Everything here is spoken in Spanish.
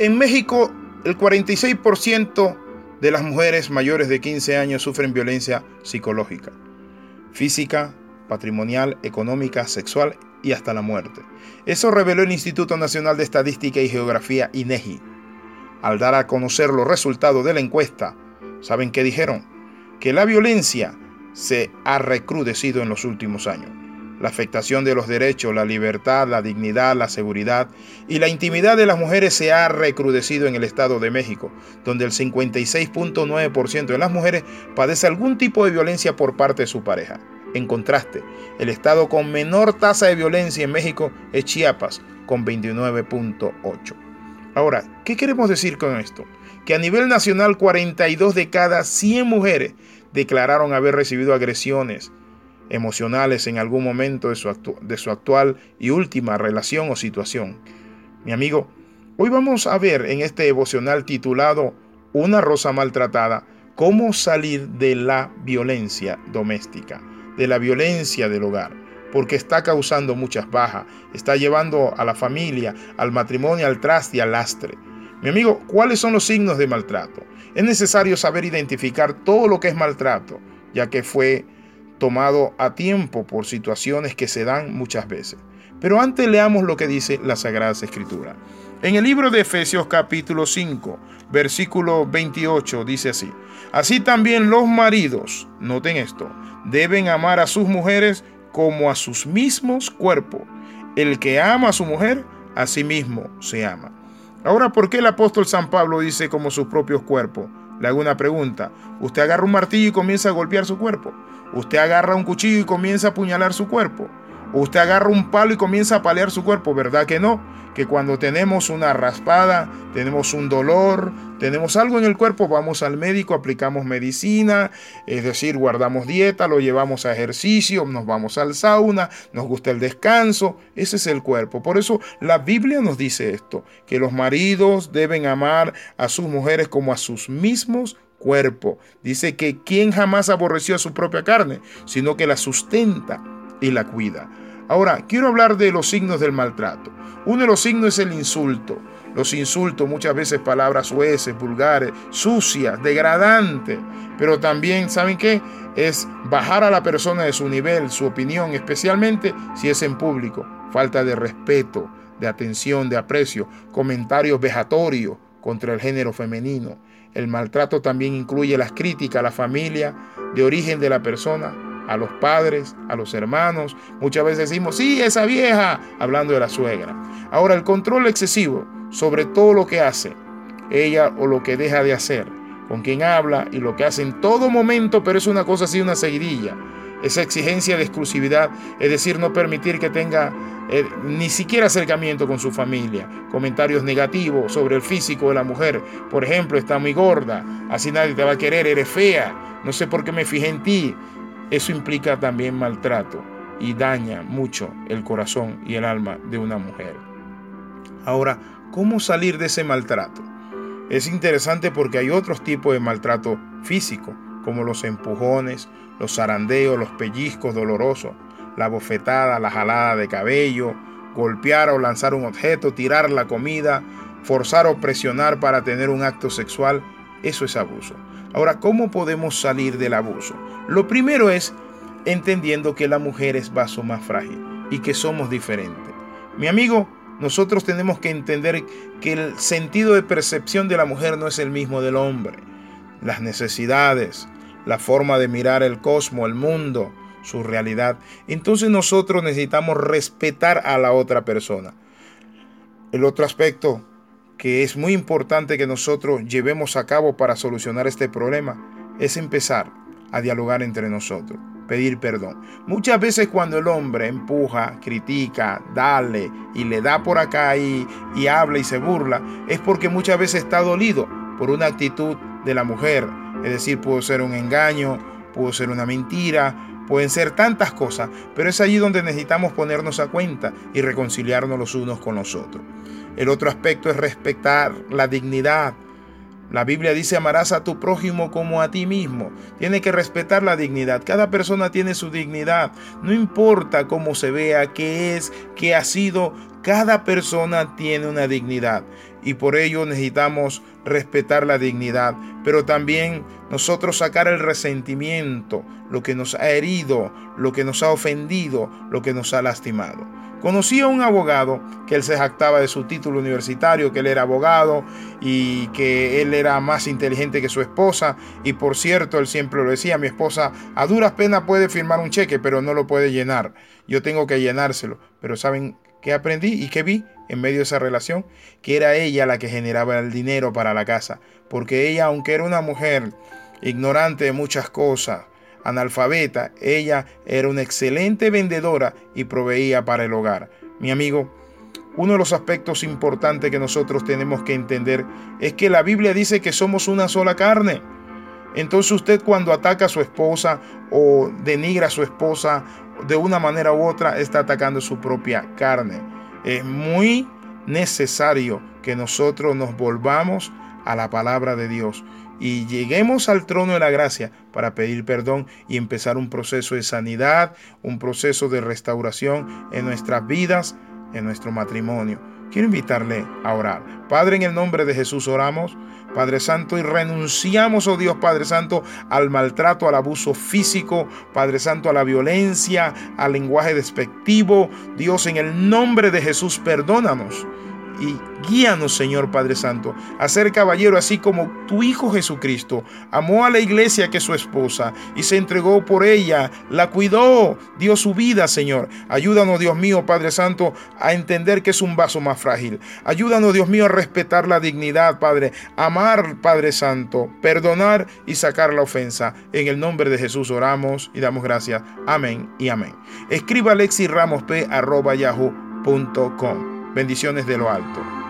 En México, el 46% de las mujeres mayores de 15 años sufren violencia psicológica, física, patrimonial, económica, sexual y hasta la muerte. Eso reveló el Instituto Nacional de Estadística y Geografía INEGI. Al dar a conocer los resultados de la encuesta, ¿saben qué dijeron? Que la violencia se ha recrudecido en los últimos años. La afectación de los derechos, la libertad, la dignidad, la seguridad y la intimidad de las mujeres se ha recrudecido en el Estado de México, donde el 56.9% de las mujeres padece algún tipo de violencia por parte de su pareja. En contraste, el estado con menor tasa de violencia en México es Chiapas, con 29.8. Ahora, ¿qué queremos decir con esto? Que a nivel nacional 42 de cada 100 mujeres declararon haber recibido agresiones emocionales en algún momento de su, de su actual y última relación o situación. Mi amigo, hoy vamos a ver en este devocional titulado Una rosa maltratada, cómo salir de la violencia doméstica de la violencia del hogar, porque está causando muchas bajas, está llevando a la familia, al matrimonio, al traste y al lastre. Mi amigo, ¿cuáles son los signos de maltrato? Es necesario saber identificar todo lo que es maltrato, ya que fue tomado a tiempo por situaciones que se dan muchas veces. Pero antes leamos lo que dice la Sagrada Escritura. En el libro de Efesios capítulo 5, versículo 28 dice así, así también los maridos, noten esto, deben amar a sus mujeres como a sus mismos cuerpos. El que ama a su mujer, a sí mismo se ama. Ahora, ¿por qué el apóstol San Pablo dice como sus propios cuerpos? Le hago una pregunta. Usted agarra un martillo y comienza a golpear su cuerpo. Usted agarra un cuchillo y comienza a apuñalar su cuerpo. Usted agarra un palo y comienza a palear su cuerpo, ¿verdad que no? Que cuando tenemos una raspada, tenemos un dolor, tenemos algo en el cuerpo, vamos al médico, aplicamos medicina, es decir, guardamos dieta, lo llevamos a ejercicio, nos vamos al sauna, nos gusta el descanso, ese es el cuerpo. Por eso la Biblia nos dice esto, que los maridos deben amar a sus mujeres como a sus mismos cuerpos. Dice que quien jamás aborreció a su propia carne, sino que la sustenta y la cuida. Ahora, quiero hablar de los signos del maltrato. Uno de los signos es el insulto. Los insultos, muchas veces palabras hueces, vulgares, sucias, degradantes. Pero también, ¿saben qué? Es bajar a la persona de su nivel, su opinión, especialmente si es en público. Falta de respeto, de atención, de aprecio, comentarios vejatorios contra el género femenino. El maltrato también incluye las críticas a la familia, de origen de la persona, a los padres, a los hermanos. Muchas veces decimos, sí, esa vieja, hablando de la suegra. Ahora, el control excesivo sobre todo lo que hace ella o lo que deja de hacer, con quien habla y lo que hace en todo momento, pero es una cosa así, una seguidilla. Esa exigencia de exclusividad, es decir, no permitir que tenga eh, ni siquiera acercamiento con su familia, comentarios negativos sobre el físico de la mujer, por ejemplo, está muy gorda, así nadie te va a querer, eres fea, no sé por qué me fijé en ti, eso implica también maltrato y daña mucho el corazón y el alma de una mujer. Ahora, ¿cómo salir de ese maltrato? Es interesante porque hay otros tipos de maltrato físico, como los empujones, los zarandeos, los pellizcos dolorosos, la bofetada, la jalada de cabello, golpear o lanzar un objeto, tirar la comida, forzar o presionar para tener un acto sexual, eso es abuso. Ahora, ¿cómo podemos salir del abuso? Lo primero es entendiendo que la mujer es vaso más frágil y que somos diferentes. Mi amigo, nosotros tenemos que entender que el sentido de percepción de la mujer no es el mismo del hombre. Las necesidades, la forma de mirar el cosmos, el mundo, su realidad. Entonces nosotros necesitamos respetar a la otra persona. El otro aspecto que es muy importante que nosotros llevemos a cabo para solucionar este problema es empezar a dialogar entre nosotros, pedir perdón. Muchas veces cuando el hombre empuja, critica, dale y le da por acá y, y habla y se burla, es porque muchas veces está dolido por una actitud de la mujer. Es decir, pudo ser un engaño, pudo ser una mentira, pueden ser tantas cosas, pero es allí donde necesitamos ponernos a cuenta y reconciliarnos los unos con los otros. El otro aspecto es respetar la dignidad. La Biblia dice amarás a tu prójimo como a ti mismo. Tiene que respetar la dignidad. Cada persona tiene su dignidad. No importa cómo se vea, qué es, qué ha sido. Cada persona tiene una dignidad y por ello necesitamos respetar la dignidad, pero también nosotros sacar el resentimiento, lo que nos ha herido, lo que nos ha ofendido, lo que nos ha lastimado. Conocí a un abogado que él se jactaba de su título universitario, que él era abogado y que él era más inteligente que su esposa. Y por cierto, él siempre lo decía, mi esposa a duras penas puede firmar un cheque, pero no lo puede llenar. Yo tengo que llenárselo. Pero ¿saben qué aprendí y qué vi en medio de esa relación? Que era ella la que generaba el dinero para la casa. Porque ella, aunque era una mujer ignorante de muchas cosas, analfabeta, ella era una excelente vendedora y proveía para el hogar. Mi amigo, uno de los aspectos importantes que nosotros tenemos que entender es que la Biblia dice que somos una sola carne. Entonces usted cuando ataca a su esposa o denigra a su esposa de una manera u otra está atacando su propia carne. Es muy necesario que nosotros nos volvamos a la palabra de Dios y lleguemos al trono de la gracia para pedir perdón y empezar un proceso de sanidad, un proceso de restauración en nuestras vidas, en nuestro matrimonio. Quiero invitarle a orar. Padre, en el nombre de Jesús oramos. Padre Santo, y renunciamos, oh Dios Padre Santo, al maltrato, al abuso físico, Padre Santo, a la violencia, al lenguaje despectivo. Dios, en el nombre de Jesús, perdónanos y guíanos, Señor Padre Santo, a ser caballero, así como tu Hijo Jesucristo amó a la iglesia que es su esposa y se entregó por ella, la cuidó, dio su vida, Señor. Ayúdanos, Dios mío, Padre Santo, a entender que es un vaso más frágil. Ayúdanos, Dios mío, a respetar la dignidad, Padre, amar, Padre Santo, perdonar y sacar la ofensa. En el nombre de Jesús oramos y damos gracias. Amén y amén. Escriba alexirramosp.yahoo.com. Bendiciones de lo alto.